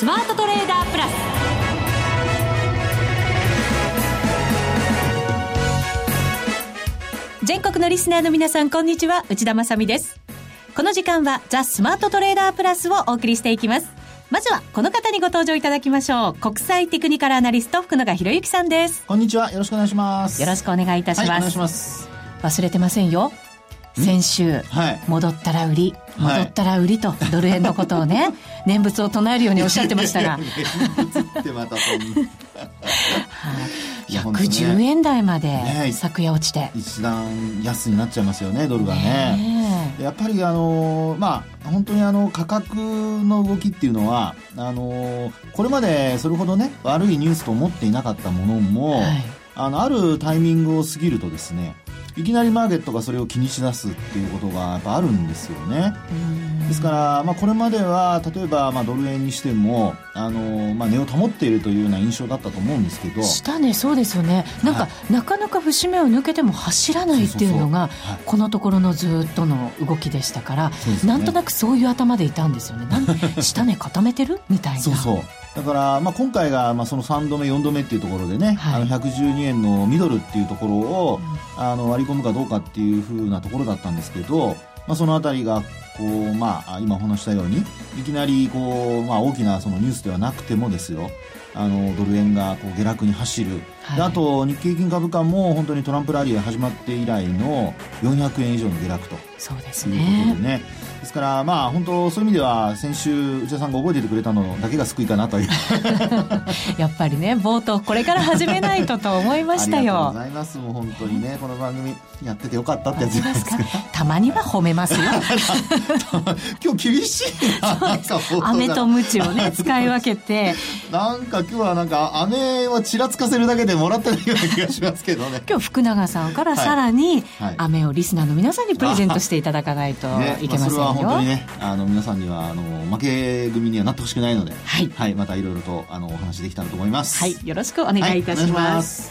スマートトレーダープラス。全国のリスナーの皆さんこんにちは。内田まさです。この時間はザ・スマートトレーダープラスをお送りしていきます。まずはこの方にご登場いただきましょう。国際テクニカルアナリスト福永博之さんです。こんにちは。よろしくお願いします。よろしくお願いいたします、はい、お願いします。忘れてませんよ先週、はい、戻ったら売り戻ったら売りと、ドル円のことをね 念仏を唱えるようにおっしゃってましたが。念仏ってまたそんな110円台まで昨夜落ちて、ね、一段安になっちゃいますよねドルがねやっぱりあのまあ本当にあの価格の動きっていうのはあのこれまでそれほどね悪いニュースと思っていなかったものも、はい、あのあるタイミングを過ぎるとですねいきなりマーケットがそれを気にしだすっていうことがやっぱあるんですよね。ですから、まあ、これまでは例えば、まあ、ドル円にしてもあの、まあ、値を保っているというような印象だったと思うんですけど。下値そうですよね。なんか、はい、なかなか節目を抜けても走らないっていうのがこのところのずっとの動きでしたから、ね、なんとなくそういう頭でいたんですよね。なん下値固めてる？みたいな。そうそうだから、まあ、今回が、まあ、その3度目、4度目っていうところでね、はい、あの112円のミドルっていうところを、うん、あの割り込むかどうかっていうふうなところだったんですけど、まあ、そのあたりがこう、まあ、今お話したようにいきなりこう、まあ、大きなそのニュースではなくてもですよ。あのドル円がこう下落に走る、はい、あと日経平均株価も本当にトランプラリーが始まって以来の400円以上の下落と。そうですね。いうことでね。ですからまあ本当そういう意味では先週内田さんが覚えていてくれたのだけが救いかなという。やっぱりね冒頭これから始めないとと思いましたよ。ありがとうございます。もう本当にねこの番組やっててよかったってやつですかたまには褒めますよ。今日厳しいな飴と鞭をね使い分けて。なんか今日はなんか飴をちらつかせるだけでもらったような気がしますけどね。今日福永さんからさらに、飴をリスナーの皆さんにプレゼントしていただかないといけませんよ、ねまあ、それは本当にねあの皆さんにはあの負け組にはなってほしくないので、はい、はい、またいろいろとあのお話できたらと思います。はい。よろしくお願いいたします、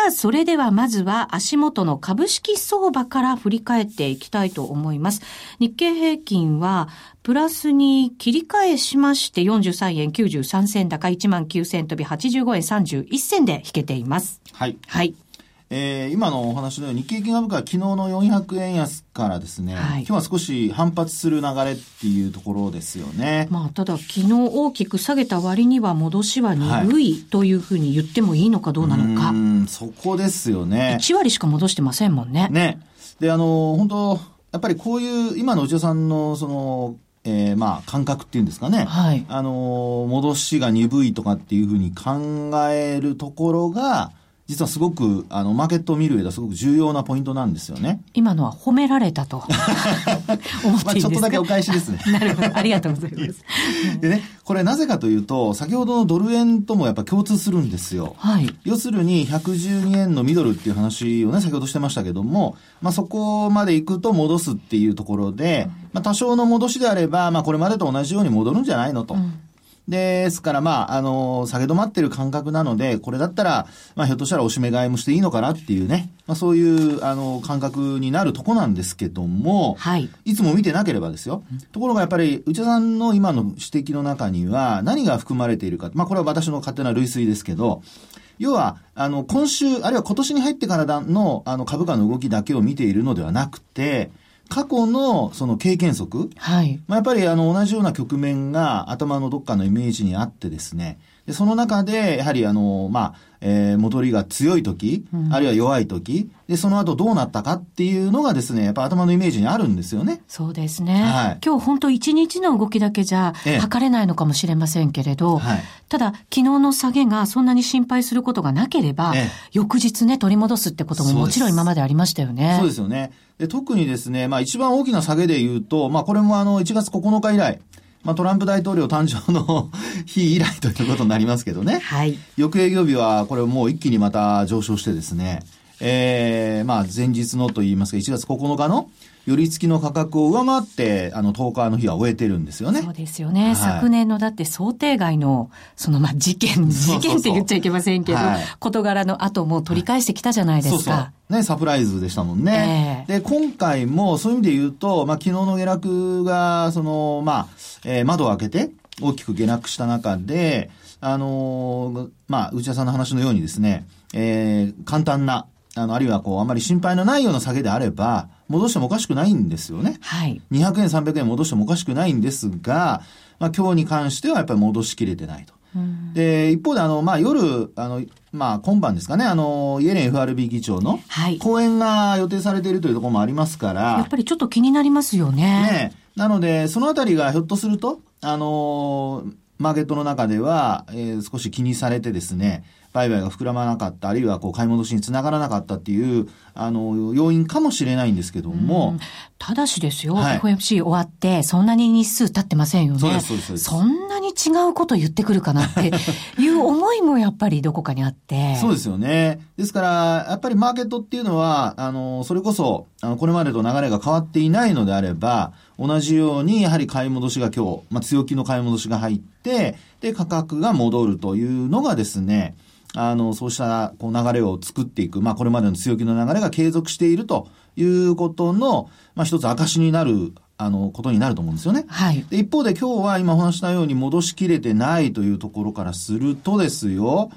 さあ、それではまずは足元の株式相場から振り返っていきたいと思います。日経平均はプラスに切り替えしまして43円93銭高1万9000飛び85円31銭で引けています。はい。はい。えー、今のお話のように日経金株価は昨日の400円安からですね、はい、今日は少し反発する流れっていうところですよね。まあ、ただ昨日大きく下げた割には戻しは鈍いというふうに言ってもいいのかどうなのか。はい、うんそこですよね。1割しか戻してませんもんね。ね。で、あの、本当やっぱりこういう、今の内田さんのその、えー、まあ感覚っていうんですかね、はい、あの戻しが鈍いとかっていうふうに考えるところが実はすごく、あの、マーケットを見る上ではすごく重要なポイントなんですよね。今のは褒められたと 思っていいですか、まあ、ちょっとだけお返しですね。なるほど。ありがとうございます。でね、これなぜかというと、先ほどのドル円ともやっぱ共通するんですよ。はい。要するに、112円のミドルっていう話をね、先ほどしてましたけども、まあそこまで行くと戻すっていうところで、まあ多少の戻しであれば、まあこれまでと同じように戻るんじゃないのと。うんですから、まあ、あの、下げ止まってる感覚なので、これだったら、まあ、ひょっとしたらおしめ買いもしていいのかなっていうね、まあ、そういう、あの、感覚になるとこなんですけども、はい。いつも見てなければですよ。ところがやっぱり、内田さんの今の指摘の中には、何が含まれているか、まあ、これは私の勝手な類推ですけど、要は、あの、今週、あるいは今年に入ってからの、あの、株価の動きだけを見ているのではなくて、過去のその経験則、はい。まあ、やっぱりあの同じような局面が頭のどっかのイメージにあってですね、でその中で、やはりあの、まあ、えー、戻りが強い時、うん、あるいは弱い時、で、その後どうなったかっていうのがですね、やっぱ頭のイメージにあるんですよね。そうですね。はい、今日本当一日の動きだけじゃ測れないのかもしれませんけれど、はい、ただ、昨日の下げがそんなに心配することがなければ、翌日ね、取り戻すってことももちろん今までありましたよね。そうですよね。で特にですね、まあ一番大きな下げで言うと、まあこれもあの1月9日以来、まあ、トランプ大統領誕生の 日以来ということになりますけどね。はい。翌営業日は、これもう一気にまた上昇してですね、えー、まあ前日のといいますか、1月9日の寄り付きの価格を上回って、あの、10日の日は終えてるんですよね。そうですよね。はい、昨年のだって想定外の、その、まあ、事件、事件って言っちゃいけませんけど、はい、事柄の後も取り返してきたじゃないですか。そうそうね、サプライズでしたもんね。えー、で、今回もそういう意味で言うと、まあ、昨日の下落が、その、まあ、えー、窓を開けて、大きく下落した中で、あのー、まあ、内田さんの話のようにですね、えー、簡単な、あの、あるいはこう、あまり心配のないような下げであれば、戻してもおかしくないんですよね。はい。200円、300円戻してもおかしくないんですが、まあ今日に関してはやっぱり戻しきれてないと。で、一方で、あの、まあ、夜、あの、まあ、今晩ですかね、あの、イエレン FRB 議長の講演が予定されているというところもありますから、やっぱりちょっと気になりますよね。ね。なので、そのあたりがひょっとすると、あの、マーケットの中では、えー、少し気にされてですね、売買が膨らまなかった、あるいはこう買い戻しにつながらなかったっていう、あの、要因かもしれないんですけども。ただしですよ、はい、FOMC 終わって、そんなに日数経ってませんよね。そうです、そうです。そんなに違うこと言ってくるかなって いう思いもやっぱりどこかにあって。そうですよね。ですから、やっぱりマーケットっていうのは、あの、それこそ、あの、これまでと流れが変わっていないのであれば、同じように、やはり買い戻しが今日、まあ、強気の買い戻しが入って、で、価格が戻るというのがですね、あの、そうしたこう流れを作っていく、まあこれまでの強気の流れが継続しているということの、まあ一つ証になるあの、ことになると思うんですよね。はい。で、一方で今日は今お話したように戻しきれてないというところからするとですよ、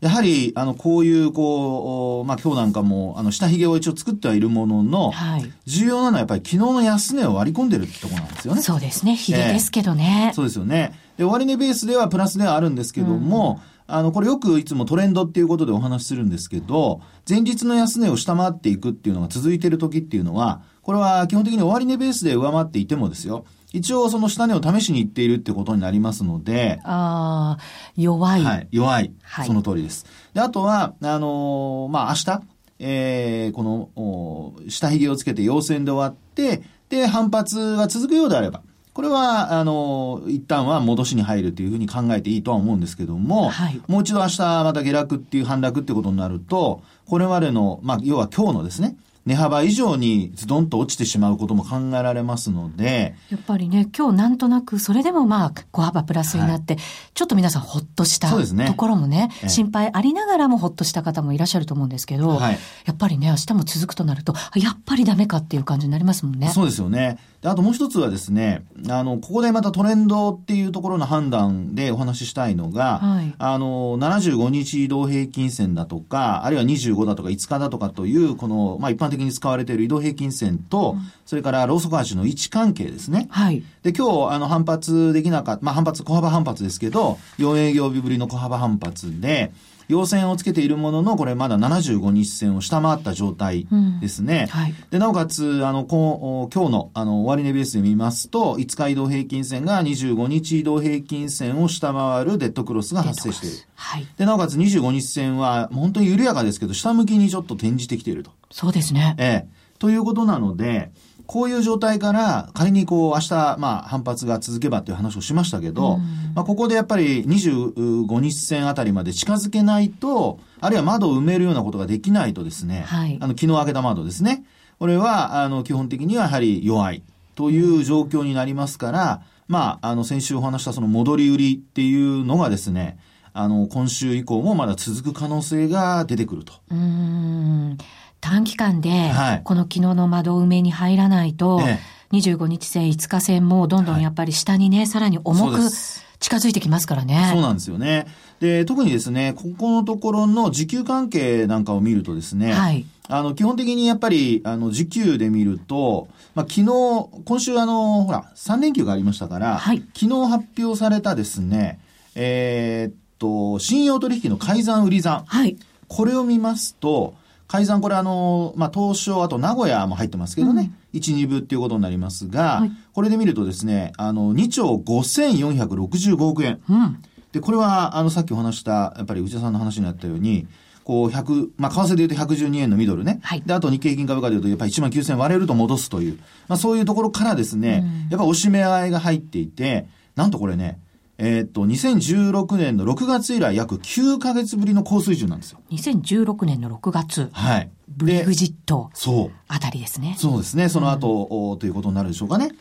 やはり、あの、こういう、こう、まあ、今日なんかも、あの、下髭を一応作ってはいるものの、はい。重要なのはやっぱり昨日の安値を割り込んでるってところなんですよね。そうですね。髭ですけどね、えー、そうですよね。で、終値ベースではプラスではあるんですけども、うんあの、これよくいつもトレンドっていうことでお話しするんですけど、前日の安値を下回っていくっていうのが続いている時っていうのは、これは基本的に終値ベースで上回っていてもですよ、一応その下値を試しにいっているってことになりますので。ああ、弱い。はい、弱い。はい、その通りです。で、あとは、あのー、まあ、明日、えー、この、下髭をつけて陽線で終わって、で、反発が続くようであれば、これは、あの、一旦は戻しに入るというふうに考えていいとは思うんですけども、はい、もう一度明日また下落っていう反落っていうことになると、これまでの、まあ、要は今日のですね、値幅以上にズドンと落ちてしまうことも考えられますので。やっぱりね、今日なんとなく、それでもまあ、小幅プラスになって、はい、ちょっと皆さんほっとしたところもね、ね心配ありながらもほっとした方もいらっしゃると思うんですけど、はい、やっぱりね、明日も続くとなると、やっぱりダメかっていう感じになりますもんね。そうですよね。で、あともう一つはですね、あの、ここでまたトレンドっていうところの判断でお話ししたいのが、はい、あの、75日移動平均線だとか、あるいは25だとか5日だとかという、この、まあ一般的に使われている移動平均線と、うん、それからローソク足の位置関係ですね。はい。で、今日、あの、反発できなかった、まあ反発、小幅反発ですけど、4営業日ぶりの小幅反発で、陽線をつけているものの、これまだ75日線を下回った状態ですね。うんはい、で、なおかつ、あの、こ今日の、あの、終値ベースで見ますと、5日移動平均線が25日移動平均線を下回るデッドクロスが発生している。はい。で、なおかつ25日線は、本当に緩やかですけど、下向きにちょっと転じてきていると。そうですね。ええ。ということなので、こういう状態から仮にこう明日、まあ反発が続けばっていう話をしましたけど、まあここでやっぱり25日線あたりまで近づけないと、あるいは窓を埋めるようなことができないとですね、はい、あの昨日開けた窓ですね。これはあの基本的にはやはり弱いという状況になりますから、まああの先週お話したその戻り売りっていうのがですね、あの今週以降もまだ続く可能性が出てくると。うん短期間で、この昨日の窓埋めに入らないと、25日線、5日線もどんどんやっぱり下にね、さらに重く近づいてきますからね。そうなんですよね。で、特にですね、ここのところの時給関係なんかを見るとですね、はい、あの、基本的にやっぱり、あの、時給で見ると、まあ、昨日、今週あの、ほら、3連休がありましたから、はい、昨日発表されたですね、えー、っと、信用取引の改ざん売り算。はい。これを見ますと、改ざんこれあの、まあ、東証、あと名古屋も入ってますけどね、うん、1、2部っていうことになりますが、はい、これで見るとですね、あの、2兆5465億円。うん、で、これは、あの、さっきお話した、やっぱり内田さんの話になったように、こう、100、まあ、為替で言うと112円のミドルね。はい。で、あと日経平均株価で言うと、やっぱり1万9000割れると戻すという、まあ、そういうところからですね、うん、やっぱ押し目合いが入っていて、なんとこれね、えー、っと、2016年の6月以来約9ヶ月ぶりの高水準なんですよ。2016年の6月。はい。ブリグジット。そう。あたりですね。そうですね。その後、うん、ということになるでしょうかね。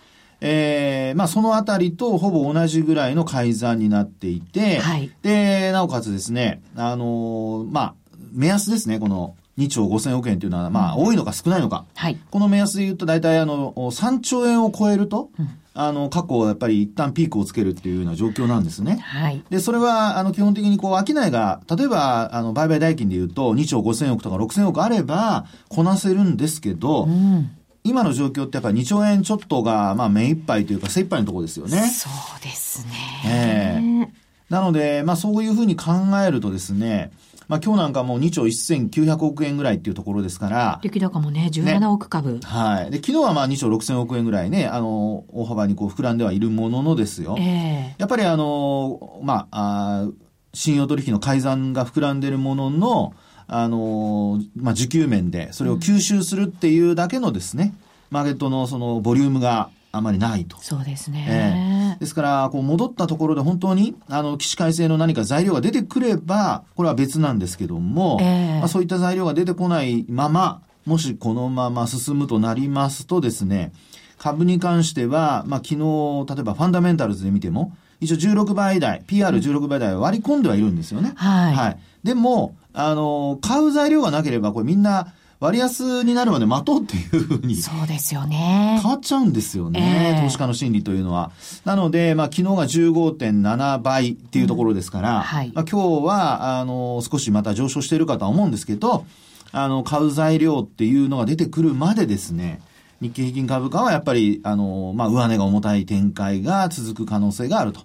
えー、まあそのあたりとほぼ同じぐらいの改ざんになっていて、はい、で、なおかつですね、あのー、まあ、目安ですね、この2兆5000億円というのは、まあ、多いのか少ないのか。はい、この目安で言うと、大体あの、3兆円を超えると、うんあの、過去やっぱり一旦ピークをつけるっていうような状況なんですね。はい。で、それは、あの、基本的にこう、商いが、例えば、あの、売買代金で言うと、2兆5000億とか6000億あれば、こなせるんですけど、うん、今の状況ってやっぱり2兆円ちょっとが、まあ、目いっぱいというか、精一杯のところですよね。そうですね。ええー、なので、まあ、そういうふうに考えるとですね、まあ今日なんかも2兆1900億円ぐらいっていうところですから。出来高もね、17億株、ね、はい。で、昨日はまあ2兆6000億円ぐらいね、あの、大幅にこう膨らんではいるもののですよ。えー、やっぱりあの、まあ、あ信用取引の改ざんが膨らんでるものの、あの、まあ、需給面でそれを吸収するっていうだけのですね、うん、マーケットのそのボリュームがあまりないと。そうですね。えー、ですから、こう戻ったところで本当に、あの、起死回生の何か材料が出てくれば、これは別なんですけども、えー、まあ、そういった材料が出てこないまま、もしこのまま進むとなりますとですね、株に関しては、まあ、昨日、例えばファンダメンタルズで見ても、一応16倍台、PR16 倍台割り込んではいるんですよね。はい。はい。でも、あの、買う材料がなければ、これみんな、割安になるまで待とうっていうふうに。そうですよね。変わっちゃうんですよね。えー、投資家の心理というのは。なので、まあ、昨日が15.7倍っていうところですから、うんはい、まあ、今日は、あの、少しまた上昇しているかとは思うんですけど、あの、買う材料っていうのが出てくるまでですね、日経平均株価はやっぱり、あの、まあ、上値が重たい展開が続く可能性があると。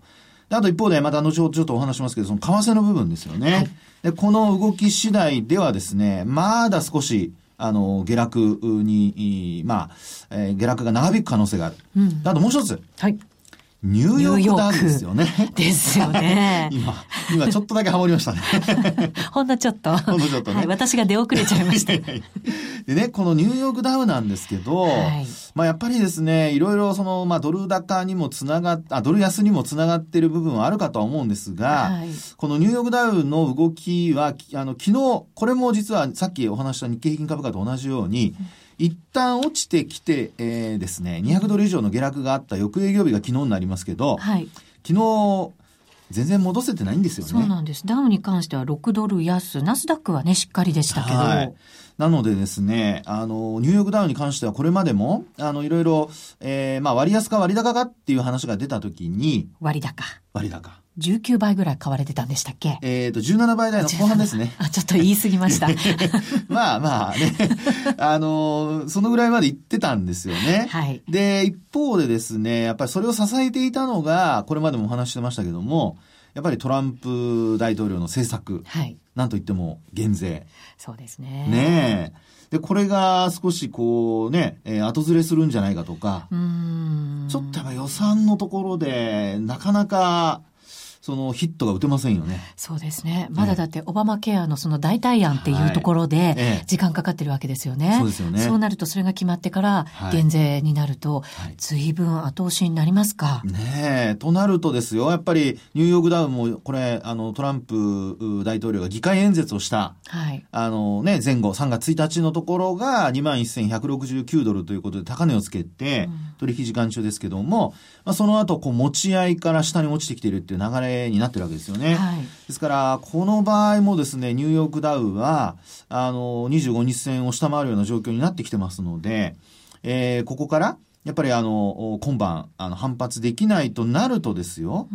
あと一方で、また後ほどちょっとお話しますけど、その為替の部分ですよね。はい、で、この動き次第ではですね、まだ少し、あの、下落に、まあ、えー、下落が長引く可能性がある。うん、あともう一つ。はい。ニューヨークダウンですよね。ですよね。今、今ちょっとだけハモりましたね。ほんのちょっと。ほんのちょっとね。はい、私が出遅れちゃいました。でね、このニューヨークダウなんですけど、はい、まあやっぱりですね、いろいろその、まあドル高にもつながっ、あ、ドル安にもつながっている部分はあるかとは思うんですが、はい、このニューヨークダウの動きは、あの、昨日、これも実はさっきお話した日経平均株価と同じように、うん一旦落ちてきて、えー、ですね、200ドル以上の下落があった翌営業日が昨日になりますけど、はい、昨日、全然戻せてないんですよね。そうなんです。ダウに関しては6ドル安、ナスダックはね、しっかりでしたけど。はい、なのでですね、あの、ニューヨークダウンに関してはこれまでも、あの、いろいろ、えー、まあ割安か割高かっていう話が出たときに、割高。割高。19倍ぐらい買われてたんでしたっけ？えっ、ー、と、17倍台の後半ですね。あ、ちょっと言い過ぎました。まあまあね、あのー、そのぐらいまで行ってたんですよね。はい。で、一方でですね、やっぱりそれを支えていたのが、これまでもお話してましたけども、やっぱりトランプ大統領の政策。はい。なんといっても減税。そうですね。ねえ。で、これが少しこうね、えー、後ずれするんじゃないかとか、ちょっとやっぱ予算のところで、なかなか、そのヒットが打てませんよね。そうですね。まだだってオバマケアのその代替案っていうところで時間かかってるわけですよね。そうですよね。そうなるとそれが決まってから減税になると随分後押しになりますか？ねえ。となるとですよ、やっぱりニューヨークダウンもこれ、あのトランプ大統領が議会演説をした、はい、あのね、前後3月1日のところが21,169ドルということで高値をつけて、取引時間中ですけども、まあ、その後こう持ち合いから下に落ちてきているっていう流れになってるわけですよね。はい、ですから、この場合もですね、ニューヨークダウは、あの、25日線を下回るような状況になってきてますので、えー、ここから、やっぱりあの、今晩、あの、反発できないとなるとですよ、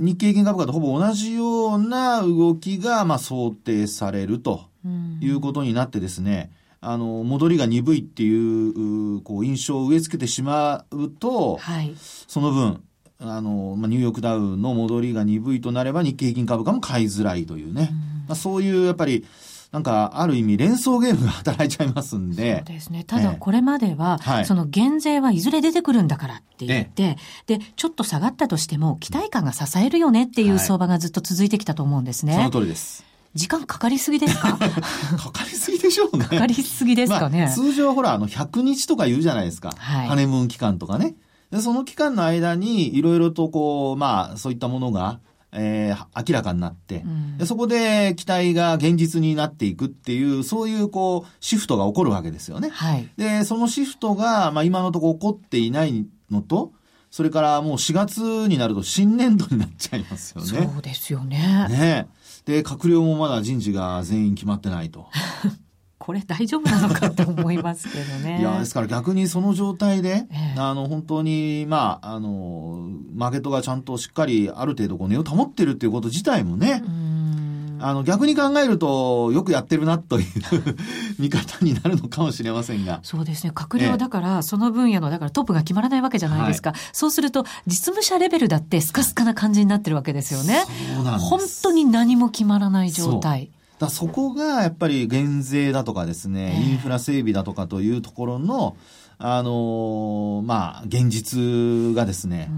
日経平均株価とほぼ同じような動きが、まあ、想定されるということになってですね、あの、戻りが鈍いっていう、こう、印象を植え付けてしまうと、はい、その分、あの、まあ、ニューヨークダウの戻りが鈍いとなれば日経平均株価も買いづらいというね。うん、まあ、そういうやっぱり、なんか、ある意味連想ゲームが働いちゃいますんで。そうですね。ただ、これまでは、ええ、その減税はいずれ出てくるんだからって言って、え、で、ちょっと下がったとしても、期待感が支えるよねっていう相場がずっと続いてきたと思うんですね。はい、その通りです。時間かかりすぎですか？かかりすぎでしょうね。かかりすぎですかね。まあ、通常ほら、あの、100日とか言うじゃないですか。はい。ハネムーン期間とかね。で、その期間の間に、いろいろとこう、まあ、そういったものが、えー、明らかになって、うん、で、そこで期待が現実になっていくっていう、そういうこう、シフトが起こるわけですよね。はい。で、そのシフトが、まあ今のところ起こっていないのと、それからもう4月になると新年度になっちゃいますよね。そうですよね。ねで、閣僚もまだ人事が全員決まってないと。これ大丈夫なのかって思いますけどね。いや、ですから逆にその状態で、ええ、あの、本当に、まあ、あの、マーケットがちゃんとしっかりある程度こう値を保ってるっていうこと自体もね、あの、逆に考えると、よくやってるなという見方になるのかもしれませんが。そうですね。閣僚だから、その分野の、だからトップが決まらないわけじゃないですか。はい、そうすると、実務者レベルだってスカスカな感じになってるわけですよね。そうなんです。本当に何も決まらない状態。だそこがやっぱり減税だとかですね、インフラ整備だとかというところの、あのー、まあ、現実がですね、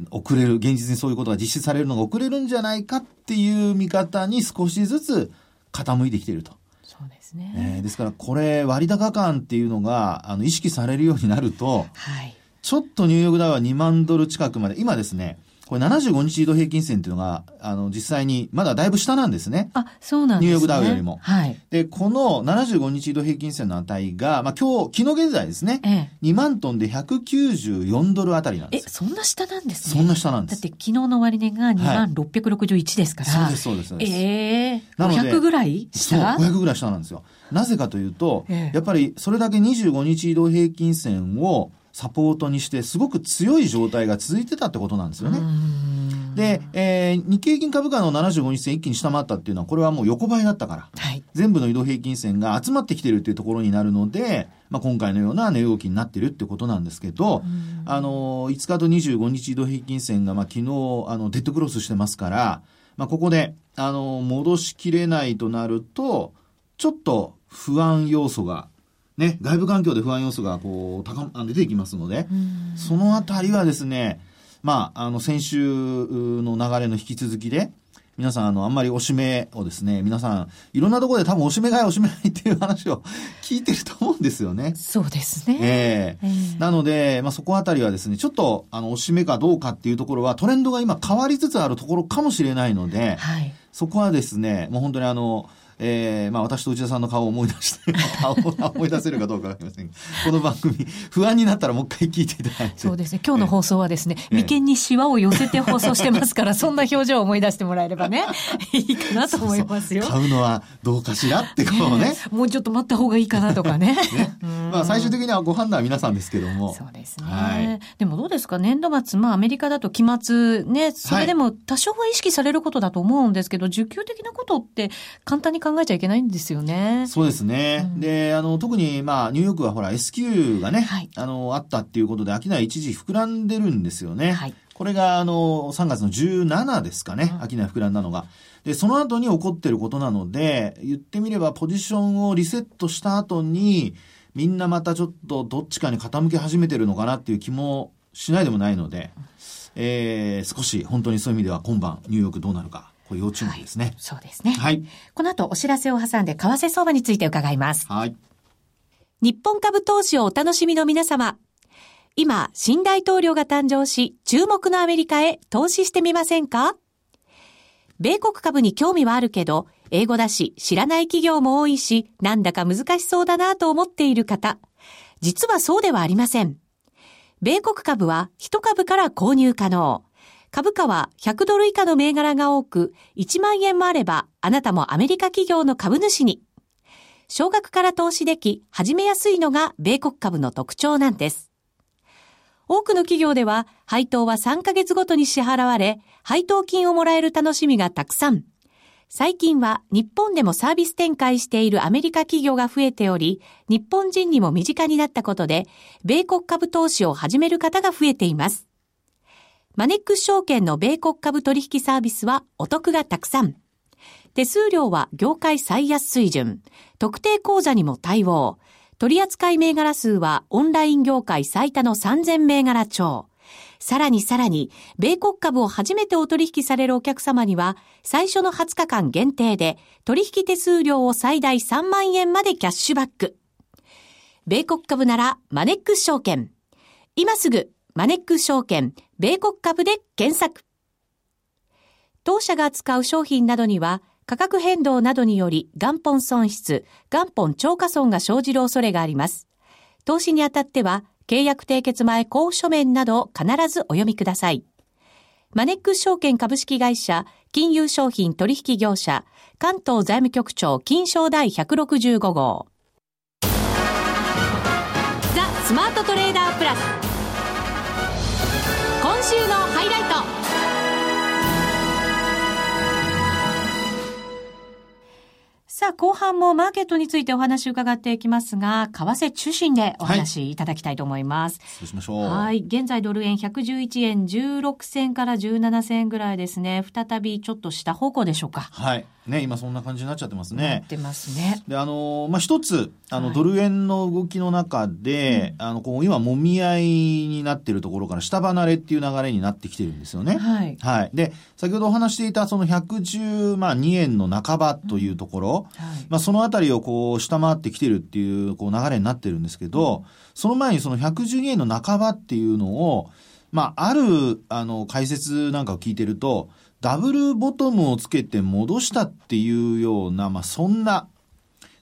うん、遅れる、現実にそういうことが実施されるのが遅れるんじゃないかっていう見方に少しずつ傾いてきていると。そうですね。えー、ですから、これ、割高感っていうのが、あの、意識されるようになると、はい。ちょっとニューヨークダウは2万ドル近くまで、今ですね、これ75日移動平均線っていうのが、あの、実際に、まだだいぶ下なんですね。あ、そうなんですね。ニューヨークダウよりも。はい。で、この75日移動平均線の値が、まあ今日、昨日現在ですね、ええ、2万トンで194ドルあたりなんですえ、そんな下なんですね。そんな下なんです。だって昨日の終値が2万661ですから。はい、そうです、そうです。ええー。500ぐらい下？そう、500ぐらい下なんですよ。なぜかというと、ええ、やっぱりそれだけ25日移動平均線をサポートにして、すごく強い状態が続いてたってことなんですよね。で、えー、日経平均株価の75日線一気に下回ったっていうのは、これはもう横ばいだったから、はい、全部の移動平均線が集まってきてるっていうところになるので、まあ、今回のような値動きになってるってことなんですけど、あの、5日と25日移動平均線が、まあ、昨日、あの、デッドクロスしてますから、まあ、ここで、あの、戻しきれないとなると、ちょっと不安要素がね、外部環境で不安要素がこう高出てきますので、そのあたりはですね、まあ、あの、先週の流れの引き続きで、皆さん、あの、あんまりおしめをですね、皆さん、いろんなところで多分おしめ買い、おしめ買いっていう話を 聞いてると思うんですよね。そうですね。ええーえー、なので、まあ、そこあたりはですね、ちょっと、あの、おしめかどうかっていうところは、トレンドが今変わりつつあるところかもしれないので、はい、そこはですね、もう本当にあの、えー、まあ私と内田さんの顔を思い出して、顔を思い出せるかどうかわかりませんが、この番組、不安になったらもう一回聞いていただいて。そうですね。今日の放送はですね、眉間にシワを寄せて放送してますから、そんな表情を思い出してもらえればね、いいかなと思いますよ。そうそう買うのはどうかしらってこうね。もうちょっと待った方がいいかなとかね。ねまあ最終的にはご判断は皆さんですけども。そうですね。はい、でもどうですか？年度末、まあアメリカだと期末ね、それでも多少は意識されることだと思うんですけど、需給的なことって簡単に考えちゃいけないんですですよね。そうですね。うん、で、あの、特に、まあ、ニューヨークはほら、S q がね、はい、あの、あったっていうことで、商い一時膨らんでるんですよね。はい、これが、あの、3月の17ですかね、商い膨らんだのが。で、その後に起こってることなので、言ってみれば、ポジションをリセットした後に、みんなまたちょっとどっちかに傾き始めてるのかなっていう気もしないでもないので、えー、少し本当にそういう意味では今晩ニューヨークどうなるかこれ要注目ですね、はい、そうですね。はい。この後お知らせを挟んで為替相場について伺います。はい。日本株投資をお楽しみの皆様。今、新大統領が誕生し、注目のアメリカへ投資してみませんか？米国株に興味はあるけど、英語だし、知らない企業も多いし、なんだか難しそうだなと思っている方。実はそうではありません。米国株は1株から購入可能。株価は100ドル以下の銘柄が多く、1万円もあれば、あなたもアメリカ企業の株主に。少額から投資でき、始めやすいのが米国株の特徴なんです。多くの企業では、配当は3ヶ月ごとに支払われ、配当金をもらえる楽しみがたくさん。最近は日本でもサービス展開しているアメリカ企業が増えており、日本人にも身近になったことで、米国株投資を始める方が増えています。マネックス証券の米国株取引サービスはお得がたくさん。手数料は業界最安水準。特定口座にも対応。取扱銘柄数はオンライン業界最多の3000銘柄超。さらにさらに、米国株を初めてお取引されるお客様には、最初の20日間限定で、取引手数料を最大3万円までキャッシュバック。米国株なら、マネックス証券。今すぐマネック証券、米国株で検索。当社が扱う商品などには、価格変動などにより元本損失、元本超過損が生じる恐れがあります。投資にあたっては、契約締結前交付書面などを必ずお読みください。マネックス証券株式会社、金融商品取引業者、関東財務局長金賞第165号。ザ・スマートトレーダープラス。今週のハイライト。さあ、後半もマーケットについてお話を伺っていきますが、為替中心でお話いただきたいと思います。はい、そうしましょう。はい。現在ドル円111円16銭から17銭ぐらいですね。再びちょっと下方向でしょうか。はい。ね、今そんな感じになっちゃってますね。なってますね。で、あの、まあ、一つ、あの、はい、ドル円の動きの中で、うん、あの、こう、今、もみ合いになっているところから下離れっていう流れになってきてるんですよね。はい。はい。で、先ほどお話していた、その112円の半ばというところ、うん、はい、まあ、そのあたりをこう、下回ってきてるっていう、こう、流れになってるんですけど、うん、その前にその112円の半ばっていうのを、まあ、ある、あの、解説なんかを聞いてると、ダブルボトムをつけて戻したっていうような、まあ、そんな、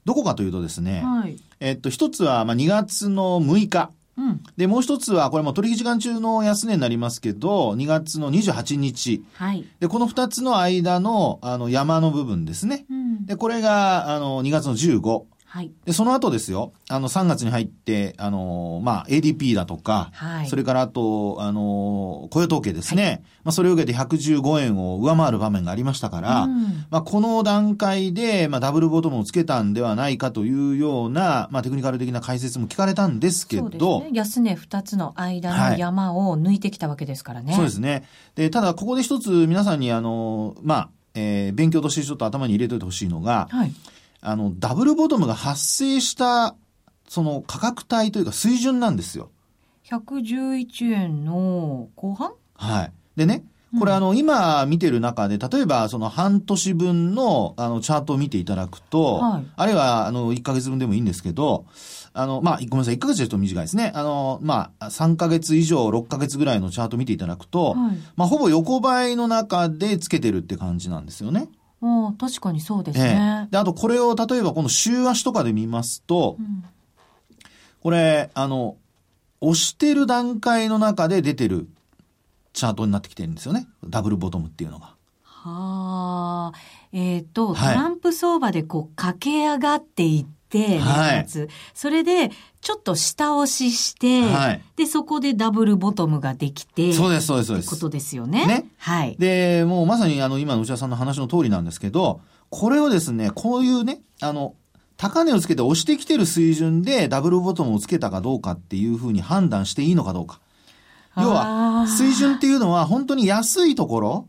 どこかというとですね、はい、えっと、一つは、まあ、2月の6日。うん、で、もう一つは、これも取引時間中の安値になりますけど、2月の28日。はい。で、この2つの間の、あの、山の部分ですね。うん、で、これが、あの、2月の15。はい。で、その後ですよ、あの、3月に入って、あの、まあ、ADP だとか、はい。それからあと、あの、雇用統計ですね。はい、まあ、それを受けて115円を上回る場面がありましたから、うん、まあ、この段階で、まあ、ダブルボトムをつけたんではないかというような、まあ、テクニカル的な解説も聞かれたんですけど、ね。安値2つの間の山を抜いてきたわけですからね。はい、そうですね。で、ただ、ここで一つ皆さんに、あの、まあ、えー、勉強としてちょっと頭に入れといてほしいのが、はい。あの、ダブルボトムが発生した、その価格帯というか水準なんですよ。111円の後半？はい。でね、これあの、今見てる中で、例えばその半年分のあのチャートを見ていただくと、はい、あるいはあの1ヶ月分でもいいんですけど、あの、まあ、ごめんなさい、1ヶ月ですと短いですね。あの、まあ、3ヶ月以上、6ヶ月ぐらいのチャート見ていただくと、はい、まあ、ほぼ横ばいの中でつけてるって感じなんですよね。ああ、確かにそうですね。ええ、で、あとこれを例えばこの週足とかで見ますと、うん、これ、あの、押してる段階の中で出てるチャートになってきてるんですよね。ダブルボトムっていうのが。はあ。えっ、ー、と、トランプ相場でこう駆け上がっていって、はい、それで、ちょっと下押しして、はい、で、そこでダブルボトムができて、そうです、そうです、そうです。ことですよね。ね。はい。で、もうまさにあの、今の内田さんの話の通りなんですけど、これをですね、こういうね、あの、高値をつけて押してきてる水準でダブルボトムをつけたかどうかっていうふうに判断していいのかどうか。要は、水準っていうのは本当に安いところ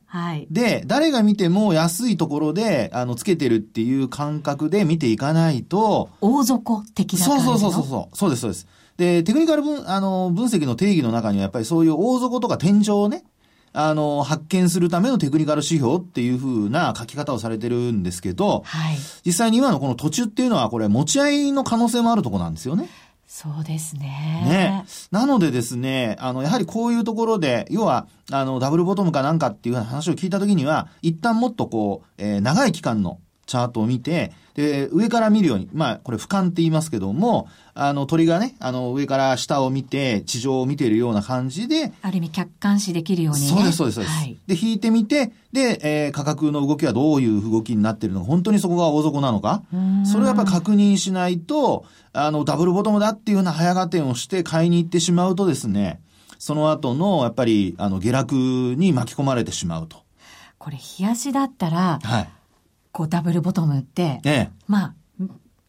で、誰が見ても安いところで、あの、つけてるっていう感覚で見ていかないと。大底的な感じそうそうそうそう。そうです、そうです。で、テクニカル分、あの、分析の定義の中にはやっぱりそういう大底とか天井をね、あの、発見するためのテクニカル指標っていうふうな書き方をされてるんですけど、はい、実際に今のこの途中っていうのはこれ持ち合いの可能性もあるとこなんですよね。そうですね。ね。なのでですね、あの、やはりこういうところで、要は、あの、ダブルボトムかなんかっていう話を聞いたときには、一旦もっとこう、えー、長い期間のチャートを見て、で、上から見るように、まあ、これ俯瞰って言いますけども、あの、鳥がね、あの、上から下を見て、地上を見ているような感じで、ある意味客観視できるように、ね、そうです、そうです、そうです。はい、で、引いてみて、で、えー、価格の動きはどういう動きになっているのか、本当にそこが大底なのか、それをやっぱり確認しないと、あの、ダブルボトムだっていうような早合点をして買いに行ってしまうとですね、その後の、やっぱり、あの、下落に巻き込まれてしまうと。これ、冷やしだったら、はい。こうダブルボトムって、ええ、まあ、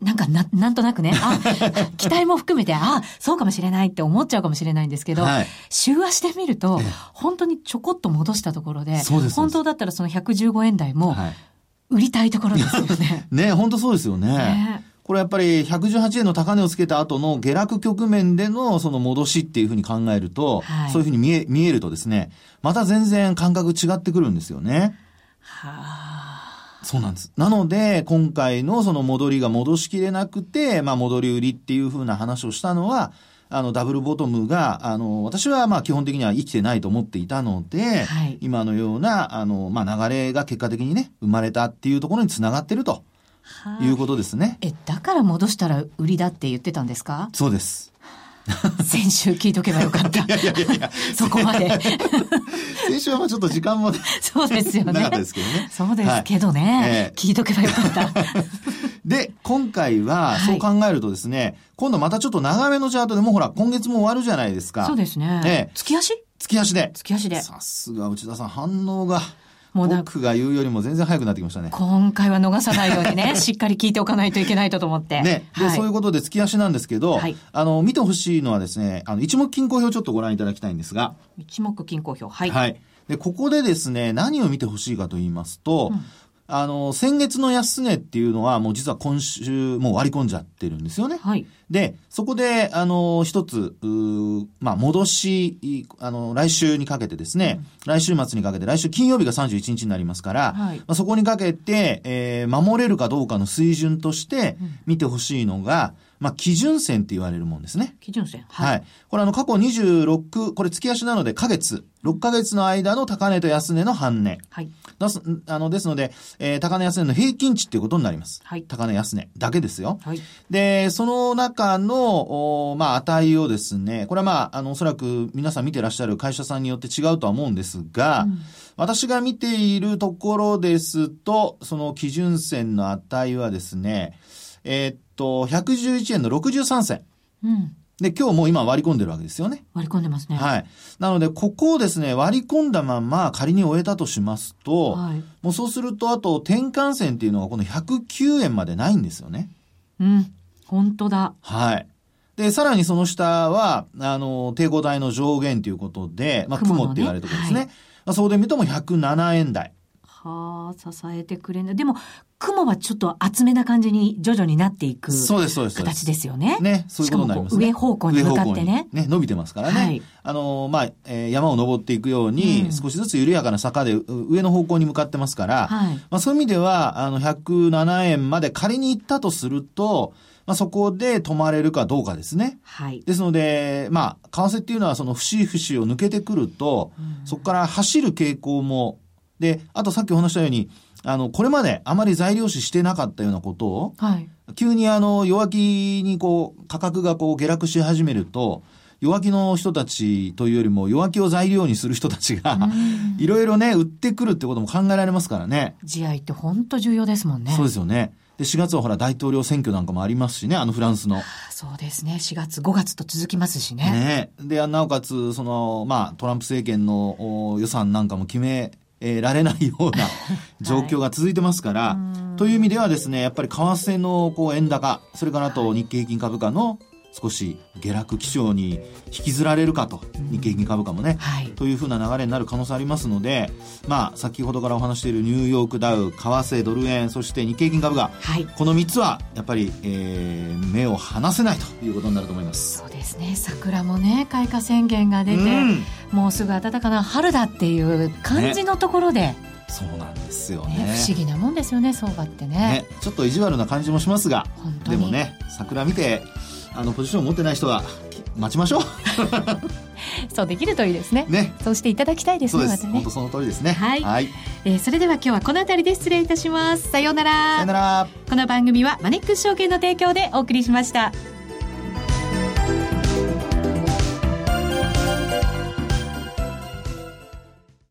なんかな、なんとなくね、あ、期待も含めて、あ、そうかもしれないって思っちゃうかもしれないんですけど、はい、週足で見ると、本当にちょこっと戻したところで、本当だったらその115円台も、売りたいところですよね。ね、本当そうですよね。ねこれやっぱり118円の高値をつけた後の下落局面でのその戻しっていうふうに考えると、はい、そういうふうに見え、見えるとですね、また全然感覚違ってくるんですよね。はあ。そうなんです。なので、今回のその戻りが戻しきれなくて、まあ戻り売りっていうふうな話をしたのは、あの、ダブルボトムが、あの、私はまあ基本的には生きてないと思っていたので、はい、今のような、あの、まあ流れが結果的にね、生まれたっていうところにつながってると。いうことですね。え、だから戻したら売りだって言ってたんですか？そうです。先週聞いとけばよかった。いやいやいや。そこまで。先週はまあちょっと時間も、ね、そうですよね。なかったですけどね。そうですけどね。はいえー、聞いとけばよかった。で、今回は、そう考えるとですね、はい、今度またちょっと長めのチャートでもほら、今月も終わるじゃないですか。そうですね。えー、月足？月足で。月足で。さすが内田さん、反応が。もう僕が言うよりも全然早くなってきましたね。今回は逃さないようにね、しっかり聞いておかないといけないと思って。ね。で、はい、そういうことで月足なんですけど、はい、あの、見てほしいのはですね、あの、一目均衡表ちょっとご覧いただきたいんですが。一目均衡表、はい。はい。で、ここでですね、何を見てほしいかと言いますと、うんあの、先月の安値っていうのはもう実は今週もう割り込んじゃってるんですよね。はい。で、そこで、あの、一つ、まあ、戻し、あの、来週にかけてですね、うん、来週末にかけて、来週金曜日が31日になりますから、はい、まあ、そこにかけて、えー、守れるかどうかの水準として見てほしいのが、うんまあ、基準線って言われるもんですね。基準線はい。はい。これあの、過去26、これ月足なので、ヶ月、6ヶ月の間の高値と安値の半値。はい。です、あの、ですので、えー、高値安値の平均値っていうことになります。はい。高値安値だけですよ。はい。で、その中の、おまあ、値をですね、これはまあ、あの、おそらく皆さん見てらっしゃる会社さんによって違うとは思うんですが、うん、私が見ているところですと、その基準線の値はですね、えー、っと、111円の63銭。うん。で、今日もう今割り込んでるわけですよね。割り込んでますね。はい。なので、ここをですね、割り込んだまま仮に終えたとしますと、はい、もうそうすると、あと転換線っていうのがこの109円までないんですよね。うん。本当だ。はい。で、さらにその下は、あの、抵抗体の上限ということで、まあ、雲って言われるところですね。はい、まあ、そうで見るとも107円台。はあ、支えてくれない。でも、雲はちょっと厚めな感じに徐々になっていく。そうです、そうです。形ですよね。ね、そういうことになりますね。上方向に向かってね。ね、伸びてますからね。はい、あの、まあ、えー、山を登っていくように、うん、少しずつ緩やかな坂で上の方向に向かってますから、はい、まあ、そういう意味では、あの、107円まで仮に行ったとすると、まあ、そこで止まれるかどうかですね。はい。ですので、まあ、為替っていうのはその節々を抜けてくると、うん、そこから走る傾向もで、あとさっきお話したように、あの、これまであまり材料視してなかったようなことを、はい、急にあの、弱気にこう、価格がこう下落し始めると、弱気の人たちというよりも弱気を材料にする人たちが、いろいろね、売ってくるってことも考えられますからね。地合って本当重要ですもんね。そうですよね。で、4月はほら大統領選挙なんかもありますしね、あのフランスの。そうですね。4月、5月と続きますしね。ねで、なおかつ、その、まあ、トランプ政権の予算なんかも決めえー、られないような 状況が続いてますから、はい、という意味ではですね、やっぱり為替のこう円高、それからあと日経平均株価の少し下落基調に引きずられるかと、日経平均株価もね、はい、というふうな流れになる可能性ありますので、まあ、先ほどからお話しているニューヨークダウ、為替、ドル円、そして日経平均株価、はい、この3つはやっぱり、えー、目を離せないということになると思います。そうですね、桜もね、開花宣言が出て、うん、もうすぐ暖かな春だっていう感じのところで、ね。そうなんですよね、ね、不思議なもんですよね相場ってね、ね、ちょっと意地悪な感じもしますがでもね桜見てあのポジションを持ってない人は待ちましょう そうできるといいですね。ね。そうしていただきたいですね。そうです。ね、本当その通りですね。はい。はい、えー、それでは今日はこの辺りで失礼いたします。さようなら。さようなら。この番組はマネックス証券の提供でお送りしました。